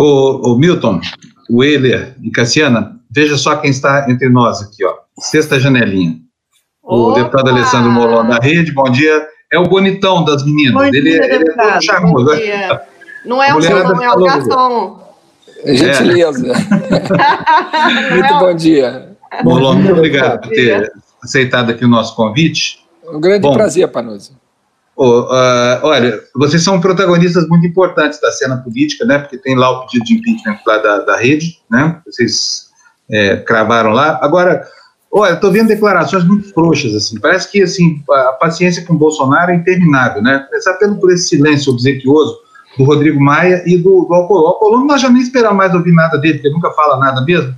O, o Milton, o Euler e Cassiana, veja só quem está entre nós aqui, ó. Sexta janelinha. O Opa! deputado Alessandro Molon da Rede, bom dia. É o bonitão das meninas. Bom ele, dia, ele é charmoso. Bom dia. Não é o não é o garçom. Gentileza. muito bom dia. Molon, muito obrigado por ter aceitado aqui o nosso convite. Um grande bom, prazer, Panoso. Oh, uh, olha, vocês são protagonistas muito importantes da cena política, né? Porque tem lá o pedido de impeachment lá da, da rede, né? Vocês é, cravaram lá. Agora, olha, estou vendo declarações muito frouxas, assim. Parece que assim a paciência com Bolsonaro é interminável, né? Começar pelo por esse silêncio obsequioso do Rodrigo Maia e do, do Alcolô. Alcolô nós já nem esperamos mais ouvir nada dele, porque nunca fala nada mesmo.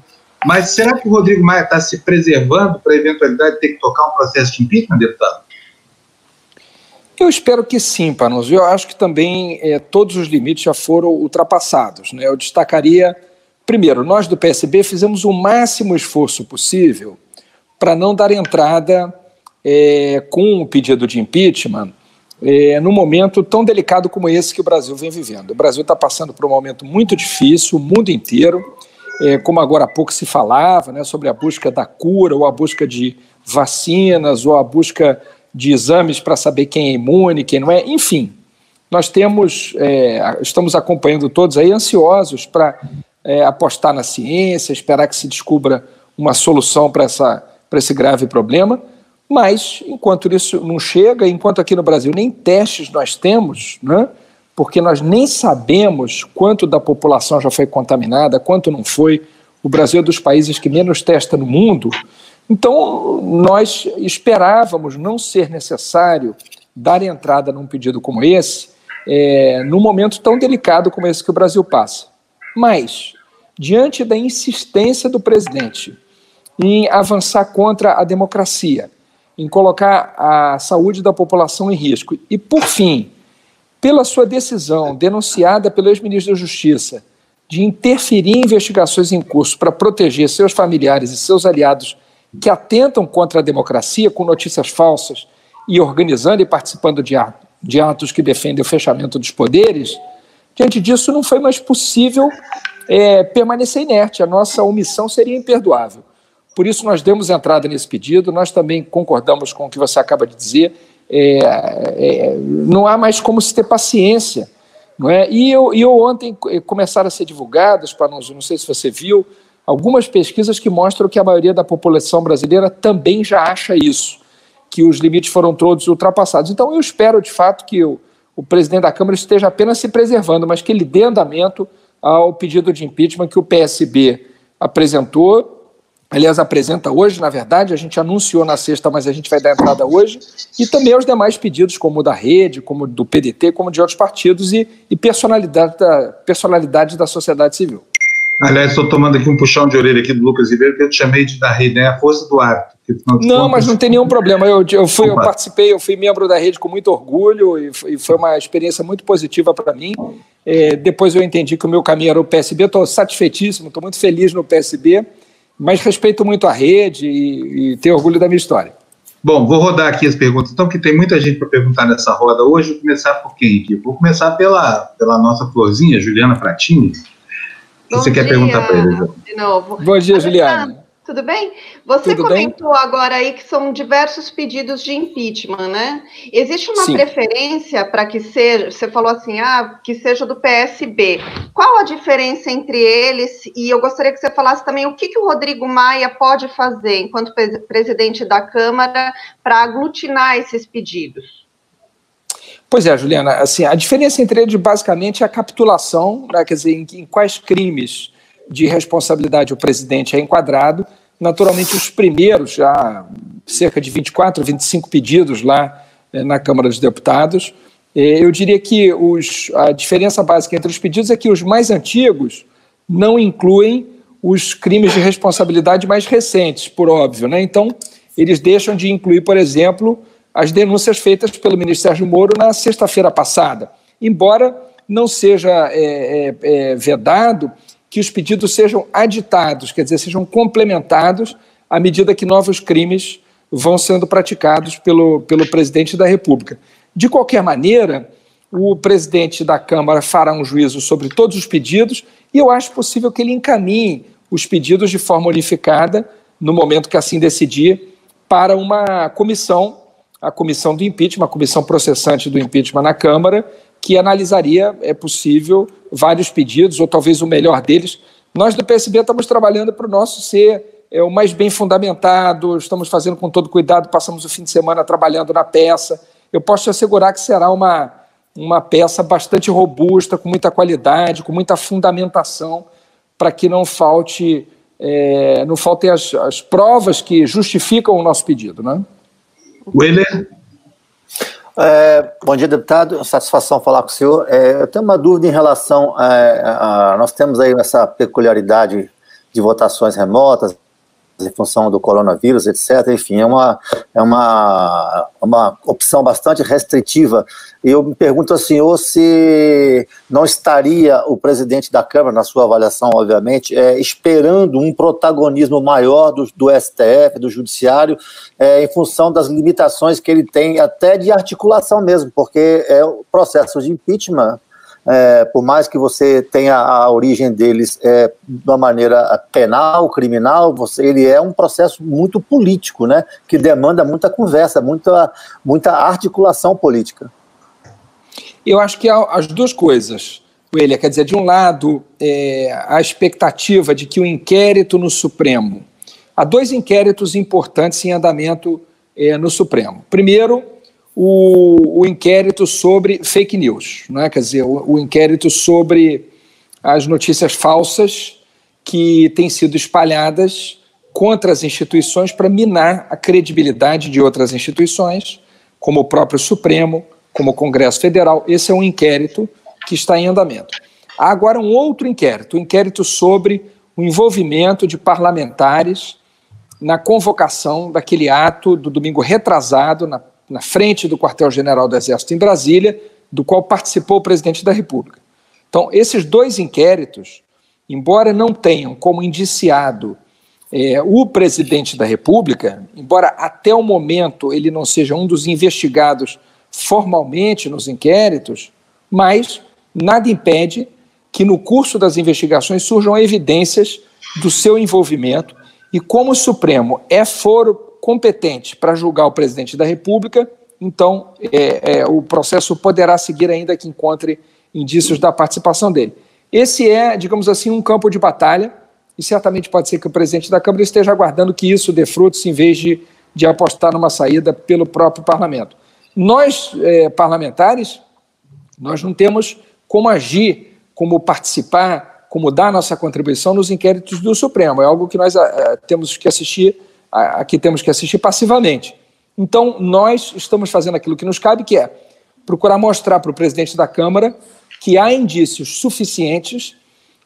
Mas será que o Rodrigo Maia está se preservando para a eventualidade de ter que tocar um processo de impeachment, deputado? Eu espero que sim, Panos. Eu acho que também é, todos os limites já foram ultrapassados. Né? Eu destacaria, primeiro, nós do PSB fizemos o máximo esforço possível para não dar entrada é, com o pedido de impeachment é, num momento tão delicado como esse que o Brasil vem vivendo. O Brasil está passando por um momento muito difícil, o mundo inteiro, é, como agora há pouco se falava, né, sobre a busca da cura, ou a busca de vacinas, ou a busca de exames para saber quem é imune, quem não é, enfim. Nós temos, é, estamos acompanhando todos aí ansiosos para é, apostar na ciência, esperar que se descubra uma solução para esse grave problema. Mas, enquanto isso não chega, enquanto aqui no Brasil nem testes nós temos, né, porque nós nem sabemos quanto da população já foi contaminada, quanto não foi, o Brasil é dos países que menos testa no mundo, então, nós esperávamos não ser necessário dar entrada num pedido como esse, é, num momento tão delicado como esse que o Brasil passa. Mas, diante da insistência do presidente em avançar contra a democracia, em colocar a saúde da população em risco, e, por fim, pela sua decisão denunciada pelo ex-ministro da Justiça de interferir em investigações em curso para proteger seus familiares e seus aliados que atentam contra a democracia com notícias falsas e organizando e participando de, de atos que defendem o fechamento dos poderes, diante disso não foi mais possível é, permanecer inerte. A nossa omissão seria imperdoável. Por isso, nós demos entrada nesse pedido, nós também concordamos com o que você acaba de dizer. É, é, não há mais como se ter paciência. Não é? e, eu, eu ontem eh, começaram a ser divulgadas, para não, não sei se você viu, algumas pesquisas que mostram que a maioria da população brasileira também já acha isso, que os limites foram todos ultrapassados. Então, eu espero, de fato, que o, o presidente da Câmara esteja apenas se preservando, mas que ele dê andamento ao pedido de impeachment que o PSB apresentou. Aliás, apresenta hoje, na verdade, a gente anunciou na sexta, mas a gente vai dar entrada hoje, e também aos demais pedidos, como o da Rede, como do PDT, como de outros partidos e, e personalidade, da, personalidade da sociedade civil. Aliás, estou tomando aqui um puxão de orelha aqui do Lucas Ribeiro, que eu te chamei de da rede, né? A força do hábito. Não, contas... mas não tem nenhum problema. Eu, eu, fui, eu participei, eu fui membro da rede com muito orgulho e foi, uma experiência muito positiva para mim. É, depois eu entendi que o meu caminho era o PSB, estou satisfeitíssimo, estou muito feliz no PSB, mas respeito muito a rede e, e tenho orgulho da minha história. Bom, vou rodar aqui as perguntas, então, que tem muita gente para perguntar nessa roda hoje. Vou começar por quem aqui? Vou começar pela, pela nossa florzinha, Juliana Pratini. Bom Você dia, quer perguntar para ele? De novo. Bom dia, Juliana. Tudo bem? Você Tudo comentou bem? agora aí que são diversos pedidos de impeachment, né? Existe uma Sim. preferência para que seja, você falou assim, ah, que seja do PSB. Qual a diferença entre eles? E eu gostaria que você falasse também o que, que o Rodrigo Maia pode fazer, enquanto presidente da Câmara, para aglutinar esses pedidos. Pois é, Juliana, assim, a diferença entre eles basicamente é a capitulação, né, quer dizer, em, em, quais crimes de responsabilidade o presidente é enquadrado. Naturalmente, os primeiros, já cerca de 24, 25 pedidos lá eh, na Câmara dos Deputados. Eh, eu diria que os, a diferença básica entre os pedidos é que os mais antigos não incluem os crimes de responsabilidade mais recentes, por óbvio. Né? Então, eles deixam de incluir, por exemplo, as denúncias feitas pelo ministro Sérgio Moro na sexta-feira passada, embora não seja é, é, é, vedado que os pedidos sejam aditados, quer dizer, sejam complementados à medida que novos crimes vão sendo praticados pelo, pelo presidente da República. De qualquer maneira, o presidente da Câmara fará um juízo sobre todos os pedidos E eu acho possível que ele encaminhe os pedidos de forma unificada, no momento que assim decidir, para uma comissão, a comissão do impeachment, a comissão processante do impeachment na Câmara, que analisaria, é possível, vários pedidos, ou talvez o melhor deles. Nós do PSB estamos trabalhando para o nosso ser é, o mais bem fundamentado, estamos fazendo com todo cuidado, passamos o fim de semana trabalhando na peça. Eu posso te assegurar que será uma, uma peça bastante robusta, com muita qualidade, com muita fundamentação, para que não falte é, não faltem as, as provas que justificam o nosso pedido. Né? Willer? É, bom dia, deputado. Satisfação falar com o senhor. É, eu tenho uma dúvida em relação é, a, a, Nós temos aí essa peculiaridade de votações remotas, em função do coronavírus, etc. Enfim, é uma, é uma, uma opção bastante restritiva. E eu me pergunto ao senhor se não estaria o presidente da Câmara, na sua avaliação, obviamente, é, esperando um protagonismo maior do, do STF, do Judiciário, é, em função das limitações que ele tem, até de articulação mesmo, porque é o processo de impeachment é, por mais que você tenha a origem deles é, de uma maneira penal, criminal, você, ele é um processo muito político, né, que demanda muita conversa, muita, muita articulação política. Eu acho que as duas coisas, William, quer dizer, de um lado, é, a expectativa de que o inquérito no Supremo, há dois inquéritos importantes em andamento é, no Supremo. Primeiro, o, o inquérito sobre fake news, né? quer dizer, o, o inquérito sobre as notícias falsas que têm sido espalhadas contra as instituições para minar a credibilidade de outras instituições, como o próprio Supremo, como o Congresso Federal. Esse é um inquérito que está em andamento. Há agora um outro inquérito, um inquérito sobre o envolvimento de parlamentares na convocação daquele ato do domingo retrasado, na na frente do quartel-general do Exército em Brasília, do qual participou o presidente da República. Então, esses dois inquéritos, embora não tenham como indiciado é, o presidente da República, embora até o momento ele não seja um dos investigados formalmente nos inquéritos, mas nada impede que no curso das investigações surjam evidências do seu envolvimento e como o Supremo é foro competente para julgar o presidente da República, então é, é, o processo poderá seguir ainda que encontre indícios da participação dele. Esse é, digamos assim, um campo de batalha, e certamente pode ser que o presidente da Câmara esteja aguardando que isso dê frutos em vez de, de apostar numa saída pelo próprio parlamento. Nós, é, parlamentares, nós não temos como agir, como participar, como dar nossa contribuição nos inquéritos do Supremo. É algo que nós é, temos que assistir aqui temos que assistir passivamente. Então, nós estamos fazendo aquilo que nos cabe, que é procurar mostrar para o presidente da Câmara que há indícios suficientes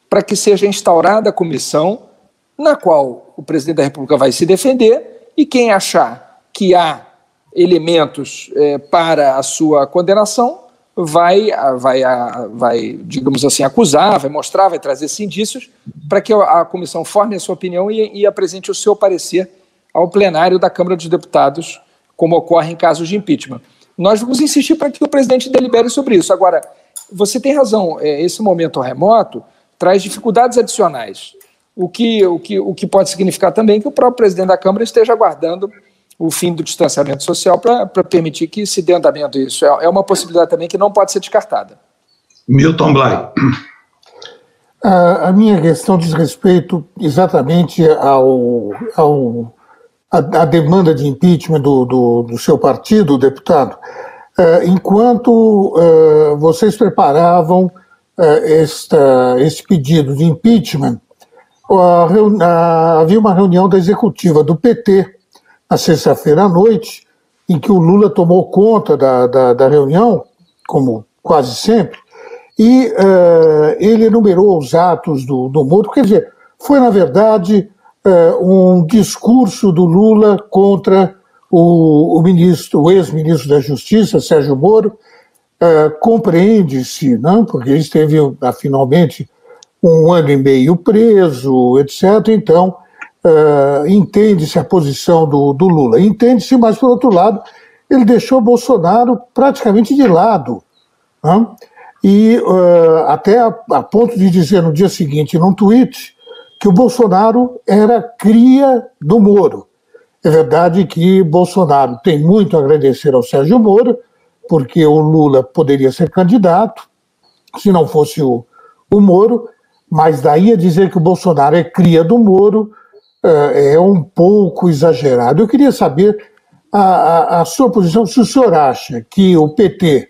para que seja instaurada a comissão na qual o presidente da República vai se defender e quem achar que há elementos é, para a sua condenação vai, vai, vai, digamos assim, acusar, vai mostrar, vai trazer esses indícios para que a comissão forme a sua opinião e, e apresente o seu parecer ao plenário da Câmara dos Deputados, como ocorre em casos de impeachment. Nós vamos insistir para que o presidente delibere sobre isso. Agora, você tem razão, é, esse momento remoto traz dificuldades adicionais, o que, o que, o que pode significar também que o próprio presidente da Câmara esteja aguardando o fim do distanciamento social para permitir que se dê andamento isso. É, é uma possibilidade também que não pode ser descartada. Milton Blay. A, a minha questão diz respeito exatamente ao, ao a, a demanda de impeachment do, do, do seu partido, deputado, uh, enquanto uh, vocês preparavam uh, esta, este pedido de impeachment, havia uma reunião da executiva do PT na sexta-feira à noite, em que o Lula tomou conta da, da, da reunião, como quase sempre, e ele enumerou os atos do, do Moro, quer dizer, foi, na verdade, um discurso do Lula contra o, o ministro, o ex-ministro da Justiça, Sérgio Moro, uh, compreende-se, não? porque ele esteve uh, finalmente um ano e meio preso, etc. Então, uh, entende-se a posição do, do Lula. Entende-se, mas, por outro lado, ele deixou Bolsonaro praticamente de lado. Não? e uh, até a, a, ponto de dizer no dia seguinte, num tweet, que o Bolsonaro era cria do Moro. É verdade que Bolsonaro tem muito a agradecer ao Sérgio Moro, porque o Lula poderia ser candidato, se não fosse o, o Moro, mas daí a dizer que o Bolsonaro é cria do Moro uh, é um pouco exagerado. Eu queria saber a, a, a sua posição, se o senhor acha que o PT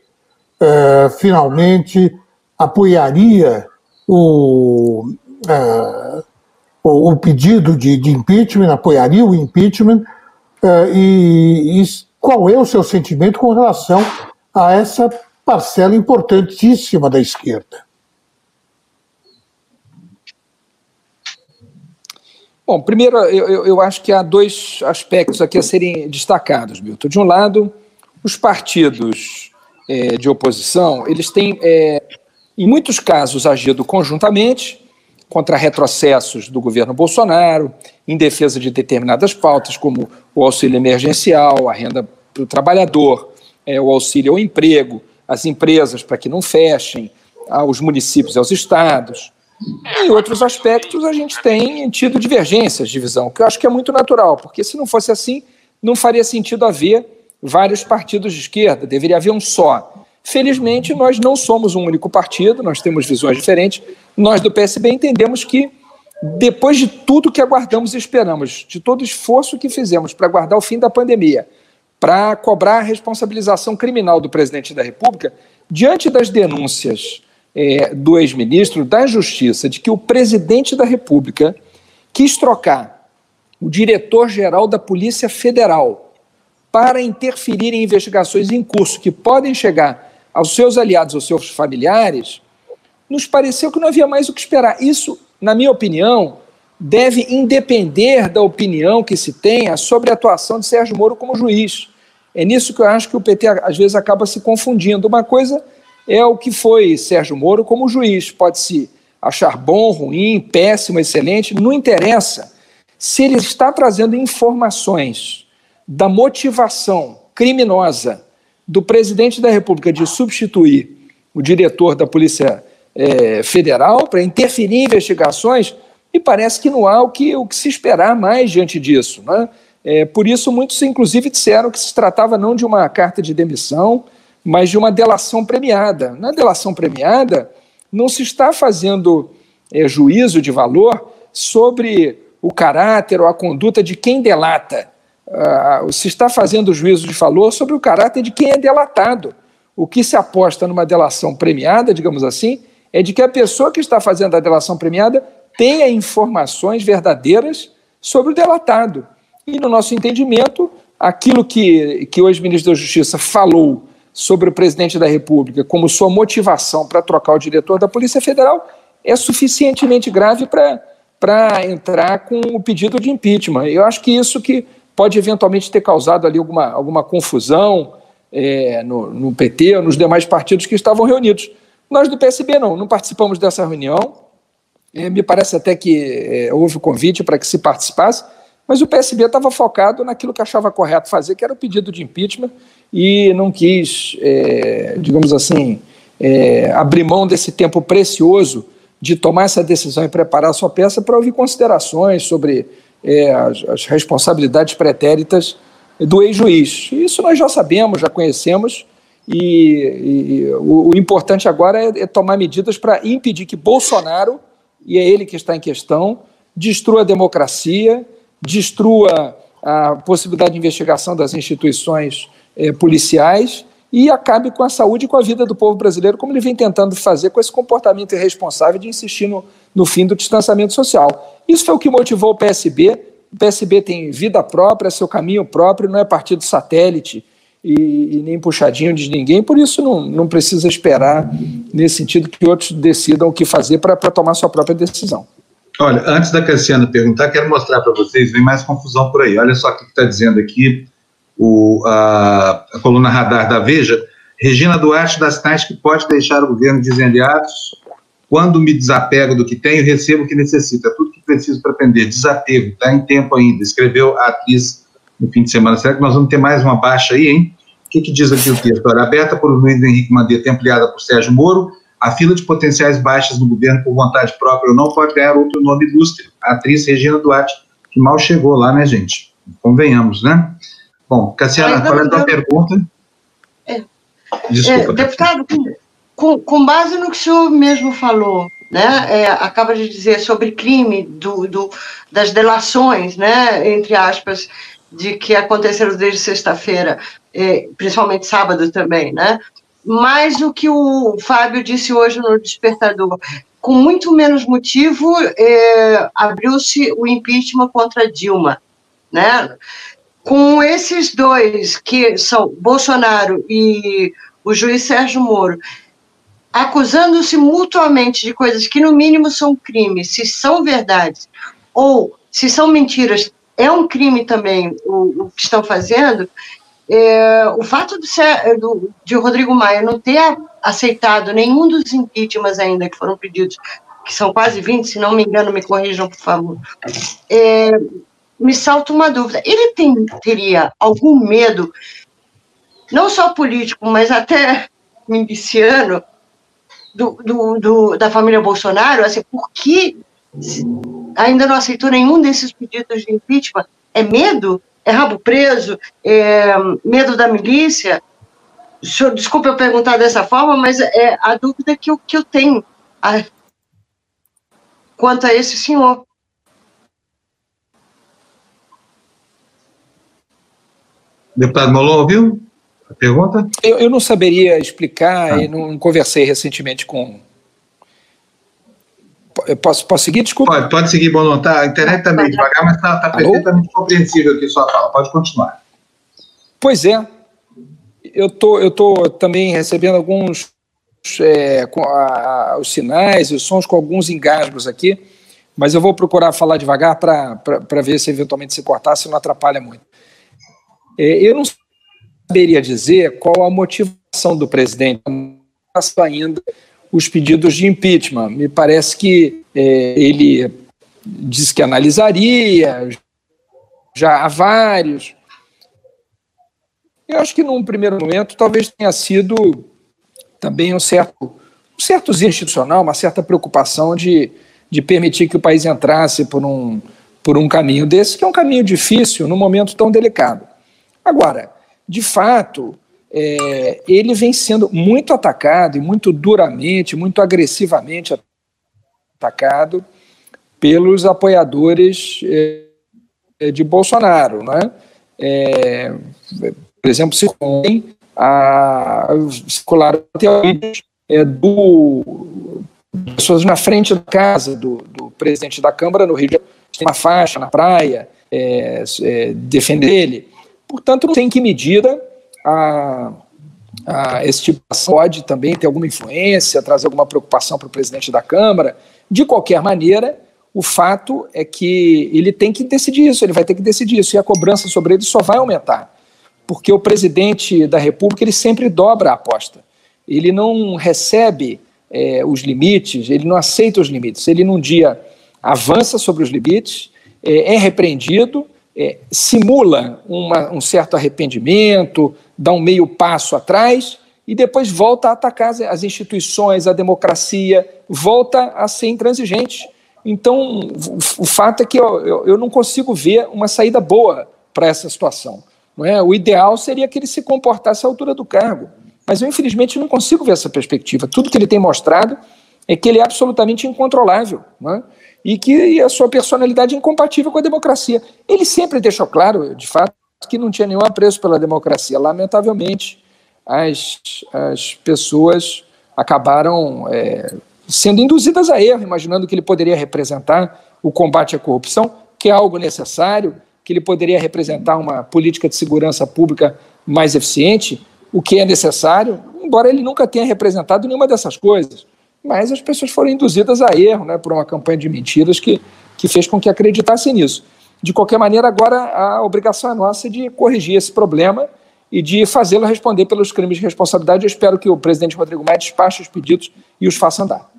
uh, finalmente apoiaria o, uh, o, o, pedido de, de, impeachment, apoiaria o impeachment, uh, e, e, qual é o seu sentimento com relação a essa parcela importantíssima da esquerda? Bom, primeiro, eu, eu, acho que há dois aspectos aqui a serem destacados, Milton. De um lado, os partidos é, de oposição, eles têm, é, em muitos casos, agido conjuntamente contra retrocessos do governo Bolsonaro, em defesa de determinadas pautas, como o auxílio emergencial, a renda para o trabalhador, é, o auxílio ao emprego, as empresas para que não fechem, aos municípios e aos estados. Em outros aspectos, a gente tem tido divergências de visão, que eu acho que é muito natural, porque se não fosse assim, não faria sentido haver vários partidos de esquerda, deveria haver um só. Felizmente, nós não somos um único partido, nós temos visões diferentes. Nós do PSB entendemos que, depois de tudo que aguardamos e esperamos, de todo o esforço que fizemos para aguardar o fim da pandemia, para cobrar a responsabilização criminal do presidente da República, diante das denúncias é, do ex-ministro da Justiça de que o presidente da República quis trocar o diretor-geral da Polícia Federal para interferir em investigações em curso que podem chegar aos seus aliados, aos seus familiares, nos pareceu que não havia mais o que esperar. Isso, na minha opinião, deve independer da opinião que se tenha sobre a atuação de Sérgio Moro como juiz. É nisso que eu acho que o PT às vezes acaba se confundindo. Uma coisa é o que foi Sérgio Moro como juiz. Pode-se achar bom, ruim, péssimo, excelente, não interessa. Se ele está trazendo informações da motivação criminosa do presidente da República de substituir o diretor da Polícia é, Federal para interferir em investigações, me parece que não há o que, o que se esperar mais diante disso. Né? É, por isso, muitos, inclusive, disseram que se tratava não de uma carta de demissão, mas de uma delação premiada. Na delação premiada, não se está fazendo é, juízo de valor sobre o caráter ou a conduta de quem delata uh, se está fazendo juízo de valor sobre o caráter de quem é delatado. O que se aposta numa delação premiada, digamos assim, é de que a pessoa que está fazendo a delação premiada tenha informações verdadeiras sobre o delatado. E, no nosso entendimento, aquilo que, que o ex-ministro da Justiça falou sobre o presidente da República como sua motivação para trocar o diretor da Polícia Federal é suficientemente grave para entrar com o pedido de impeachment. Eu acho que isso que pode eventualmente ter causado ali alguma, alguma confusão é, no, no, PT ou nos demais partidos que estavam reunidos. Nós do PSB não, não participamos dessa reunião. É, me parece até que é, houve o convite para que se participasse, mas o PSB estava focado naquilo que achava correto fazer, que era o pedido de impeachment, e não quis, é, digamos assim, é, abrir mão desse tempo precioso de tomar essa decisão e preparar a sua peça para ouvir considerações sobre é, as, as, responsabilidades pretéritas do ex-juiz. Isso nós já sabemos, já conhecemos, e, e o, o, importante agora é, é tomar medidas para impedir que Bolsonaro, e é ele que está em questão, destrua a democracia, destrua a possibilidade de investigação das instituições é, policiais e acabe com a saúde e com a vida do povo brasileiro, como ele vem tentando fazer com esse comportamento irresponsável de insistir no, no fim do distanciamento social. Isso foi o que motivou o PSB. O PSB tem vida própria, seu caminho próprio, não é partido satélite e, e nem puxadinho de ninguém, por isso não, não precisa esperar, nesse sentido, que outros decidam o que fazer para tomar sua própria decisão. Olha, antes da Cassiana perguntar, quero mostrar para vocês, vem mais confusão por aí. Olha só o que está dizendo aqui o, a, a, coluna radar da Veja, Regina Duarte das tais que pode deixar o governo desenliados quando me desapego do que tenho, recebo o que necessito. É tudo que preciso para aprender. Desapego, está em tempo ainda. Escreveu a atriz no fim de semana. Será que nós vamos ter mais uma baixa aí, hein? O que, que diz aqui o texto? Olha, aberta por Luiz Henrique Mandetta, ampliada por Sérgio Moro, A fila de potenciais baixas no governo por vontade própria não pode ganhar outro nome ilustre. A atriz Regina Duarte, que mal chegou lá, né, gente? Convenhamos, né? Bom, Cassiana, qual é a tua pergunta? É. Desculpa. É, deputado, com, com, base no que o senhor mesmo falou, né, é, acaba de dizer sobre crime do, do, das delações, né, entre aspas, de que aconteceram desde sexta-feira, é, principalmente sábado também, né? Mas o que o Fábio disse hoje no Despertador, com muito menos motivo, é, abriu-se o impeachment contra Dilma, né? Com esses dois, que são Bolsonaro e o juiz Sérgio Moro, acusando-se mutuamente de coisas que, no mínimo, são crimes, se são verdades, ou se são mentiras, é um crime também o, o que estão fazendo. É, o fato ser, do, de Rodrigo Maia não ter aceitado nenhum dos impeachments ainda que foram pedidos, que são quase 20, se não me engano, me corrijam, por favor, é, me salta uma dúvida. Ele tem, teria algum medo, não só político, mas até miliciano, do, do, do, da família Bolsonaro, assim, por que ainda não aceitou nenhum desses pedidos de impeachment? É medo? É rabo preso? É medo da milícia? Senhor, desculpa eu perguntar dessa forma, mas é a dúvida que eu, que eu tenho a, quanto a esse senhor. Deputado Molon, ouviu? A pergunta? Eu, eu não saberia explicar ah. e não conversei recentemente com. Posso, posso seguir? Desculpa. Pode, pode seguir, Bono. Tá, a internet está meio devagar, mas está tá perfeitamente compreensível aqui sua fala. Pode continuar. Pois é. Eu tô, eu tô também recebendo alguns é, com a, a, os sinais e os sons com alguns engasgos aqui, mas eu vou procurar falar devagar para ver se eventualmente se cortar, se não atrapalha muito. É, eu não saberia dizer qual a motivação do presidente ainda os pedidos de impeachment. Me parece que é, ele disse que analisaria, já há vários. Eu acho que num primeiro momento talvez tenha sido também um certo, um certo institucional, uma certa preocupação de, de permitir que o país entrasse por um, por um caminho desse, que é um caminho difícil num momento tão delicado. Agora, de fato, é, ele vem sendo muito atacado e muito duramente, muito agressivamente atacado pelos apoiadores é, de Bolsonaro. Né? É, por exemplo, se a, circularam é, do pessoas na frente da casa do, do, presidente da Câmara no Rio de Janeiro, tem uma faixa na praia, é, é, defender ele. Portanto, não sei em que medida a, a, esse tipo de ação pode também ter alguma influência, trazer alguma preocupação para o presidente da Câmara. De qualquer maneira, o fato é que ele tem que decidir isso, ele vai ter que decidir isso, e a cobrança sobre ele só vai aumentar. Porque o presidente da República ele sempre dobra a aposta. Ele não recebe é, os limites, ele não aceita os limites. Ele, num dia, avança sobre os limites, é, é repreendido, é, simula uma, um certo arrependimento, dá um meio passo atrás e depois volta a atacar as, instituições, a democracia, volta a ser intransigente. Então, o fato é que eu, eu, eu, não consigo ver uma saída boa para essa situação. Não é? O ideal seria que ele se comportasse à altura do cargo, mas eu, infelizmente, não consigo ver essa perspectiva. Tudo que ele tem mostrado é que ele é absolutamente incontrolável. Não é? E que a sua personalidade é incompatível com a democracia. Ele sempre deixou claro, de fato, que não tinha nenhum apreço pela democracia. Lamentavelmente, as, as pessoas acabaram é, sendo induzidas a erro, imaginando que ele poderia representar o combate à corrupção, que é algo necessário, que ele poderia representar uma política de segurança pública mais eficiente, o que é necessário, embora ele nunca tenha representado nenhuma dessas coisas mas as pessoas foram induzidas a erro né, por uma campanha de mentiras que, que fez com que acreditassem nisso. De qualquer maneira, agora a obrigação é nossa de corrigir esse problema e de fazê-lo responder pelos crimes de responsabilidade. Eu espero que o presidente Rodrigo Maia despache os pedidos e os faça andar.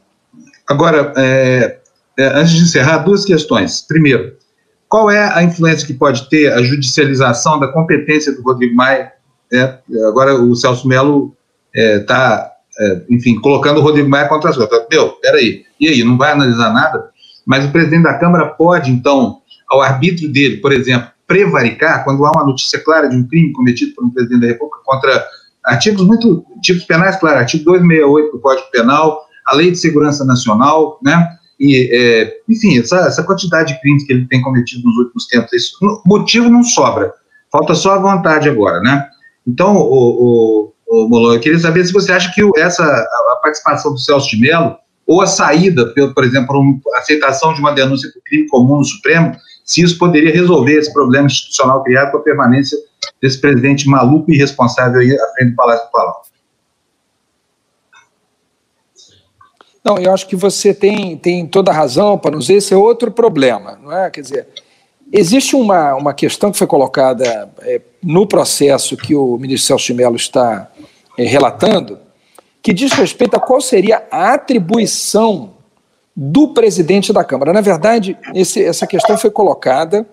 Agora, é, é, antes de encerrar, duas questões. Primeiro, qual é a influência que pode ter a judicialização da competência do Rodrigo Maia? É, agora, o Celso Melo está é, enfim, colocando o Rodrigo Maia contra as coisas. Meu, peraí, e aí, não vai analisar nada? Mas o presidente da Câmara pode, então, ao arbítrio dele, por exemplo, prevaricar quando há uma notícia clara de um crime cometido por um presidente da República contra artigos muito, tipos penais, claro, artigo 268 do Código Penal, a Lei de Segurança Nacional, né? E, é, enfim, essa, essa, quantidade de crimes que ele tem cometido nos últimos tempos, isso, motivo não sobra, falta só a vontade agora, né? Então, o, o Molon, eu queria saber se você acha que essa, a, participação do Celso de Mello, ou a saída, por, por exemplo, a aceitação de uma denúncia por crime comum no Supremo, se isso poderia resolver esse problema institucional criado com a permanência desse presidente maluco e irresponsável aí à frente do Palácio do Palácio. Não, eu acho que você tem, tem toda a razão, para nos esse é outro problema, não é? Quer dizer, existe uma, uma questão que foi colocada é, no processo que o ministro Celso de Mello está relatando, que diz respeito a qual seria a atribuição do presidente da Câmara. Na verdade, esse, essa questão foi colocada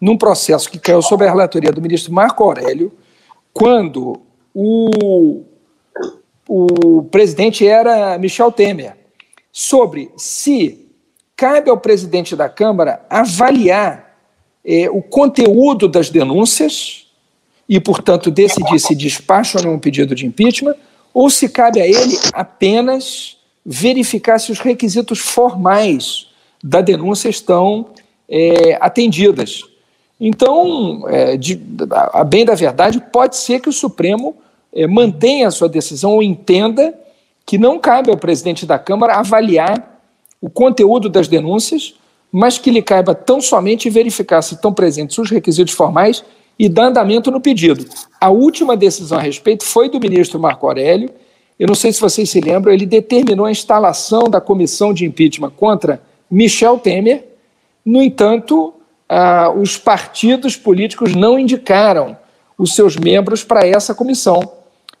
num processo que caiu sob a relatoria do ministro Marco Aurélio, quando o, o presidente era Michel Temer, sobre se cabe ao presidente da Câmara avaliar eh, o conteúdo das denúncias e, portanto, decidir se despacha ou não um pedido de impeachment, ou se cabe a ele apenas verificar se os requisitos formais da denúncia estão é, atendidas. Então, é, de, a bem da verdade, pode ser que o Supremo é, mantenha a sua decisão ou entenda que não cabe ao presidente da Câmara avaliar o conteúdo das denúncias, mas que lhe caiba tão somente verificar se estão presentes os requisitos formais e dar andamento no pedido. A última decisão a respeito foi do ministro Marco Aurélio. Eu não sei se vocês se lembram, ele determinou a instalação da comissão de impeachment contra Michel Temer. No entanto, ah, os partidos políticos não indicaram os seus membros para essa comissão,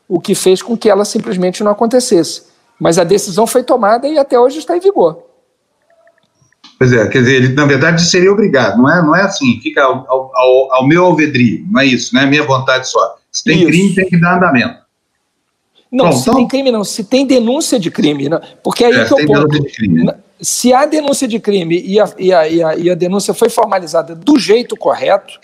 o que fez com que ela simplesmente não acontecesse. Mas a decisão foi tomada e até hoje está em vigor. Pois é, quer dizer, ele na verdade seria obrigado, não é, não é assim, fica ao, ao, ao meu alvedrio, não é isso, não é minha vontade só. Se tem isso. crime, tem que dar andamento. Não, Bom, se então, tem crime, não, se tem denúncia de crime, né? porque aí é, que o ponto. Crime, né? Se há denúncia de crime e a, e, a, e, a, e a denúncia foi formalizada do jeito correto,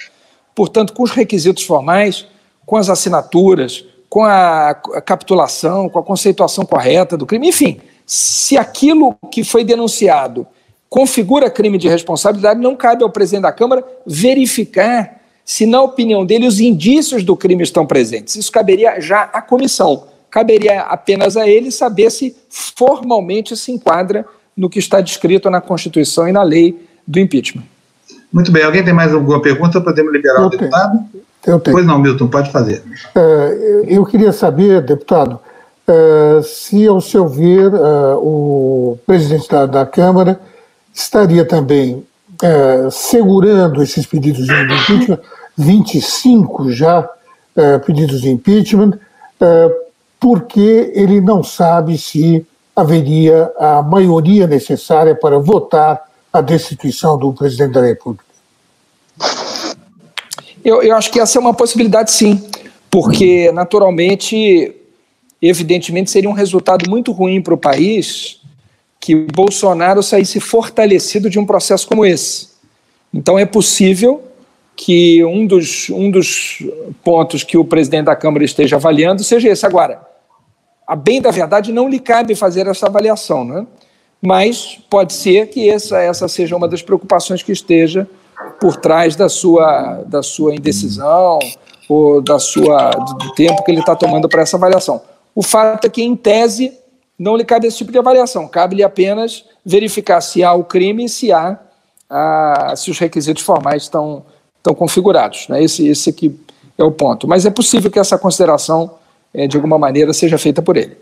portanto, com os requisitos formais, com as assinaturas, com a capitulação, com a conceituação correta do crime, enfim, se aquilo que foi denunciado configura crime de responsabilidade, não cabe ao presidente da Câmara verificar se, na opinião dele, os indícios do crime estão presentes. Isso caberia já à comissão. Caberia apenas a ele saber se formalmente se enquadra no que está descrito na Constituição e na lei do impeachment. Muito bem. Alguém tem mais alguma pergunta? Podemos liberar eu o deputado? Eu tenho. Pois não, Milton, pode fazer. Uh, eu queria saber, deputado, uh, se, ao seu ver, uh, o presidente da, da Câmara estaria também é, segurando esses pedidos de impeachment, 25 já é, pedidos de impeachment, é, porque ele não sabe se haveria a maioria necessária para votar a destituição do presidente da República. Eu, eu acho que essa é uma possibilidade, sim, porque, naturalmente, evidentemente, seria um resultado muito ruim para o país que Bolsonaro saísse fortalecido de um processo como esse. Então é possível que um dos, um dos pontos que o presidente da Câmara esteja avaliando seja esse. Agora, a bem da verdade, não lhe cabe fazer essa avaliação, né? mas pode ser que essa, essa seja uma das preocupações que esteja por trás da sua, da sua indecisão ou da sua, do tempo que ele está tomando para essa avaliação. O fato é que, em tese, não lhe cabe esse tipo de avaliação, cabe-lhe apenas verificar se há o crime e se há a, se os requisitos formais estão, estão configurados. Né? Esse, esse aqui é o ponto. Mas é possível que essa consideração, é, de alguma maneira, seja feita por ele.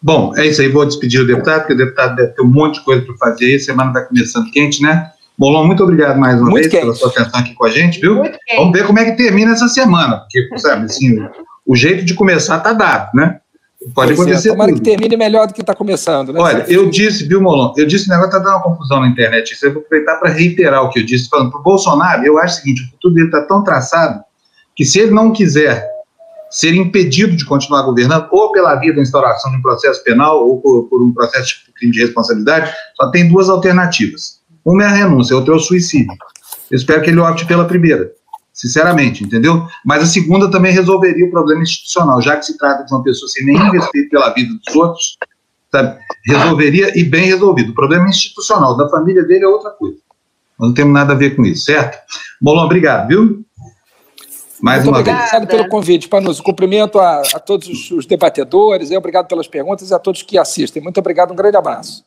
Bom, é isso aí. Vou despedir o deputado, porque o deputado deve ter um monte de coisa para fazer aí. A semana está começando quente, né? Molon, muito obrigado mais uma muito vez quente. pela sua atenção aqui com a gente, viu? Vamos ver como é que termina essa semana, porque, sabe, assim, o jeito de começar está dado, né? Pode acontecer. Tomara tudo. que termine melhor do que está começando. Né? Olha, eu disse, viu, Molon? Eu disse, o negócio está dando uma confusão na internet. Isso eu vou aproveitar para reiterar o que eu disse. Falando para o Bolsonaro, eu acho o seguinte: o futuro dele está tão traçado que se ele não quiser ser impedido de continuar governando, ou pela via da instauração de um processo penal, ou por, por um processo de crime de responsabilidade, só tem duas alternativas. Uma é a renúncia, outra é o suicídio. Eu espero que ele opte pela primeira, sinceramente, entendeu? Mas a segunda também resolveria o problema institucional, já que se trata de uma pessoa sem nenhum respeito pela vida dos outros, sabe? resolveria e bem resolvido. O problema institucional da família dele é outra coisa. Nós não temos nada a ver com isso, certo? Molon, obrigado, viu? Mais Muito uma obrigado vez. pelo convite, Panoso. Cumprimento a, a todos os debatedores, obrigado pelas perguntas e a todos que assistem. Muito obrigado, um grande abraço.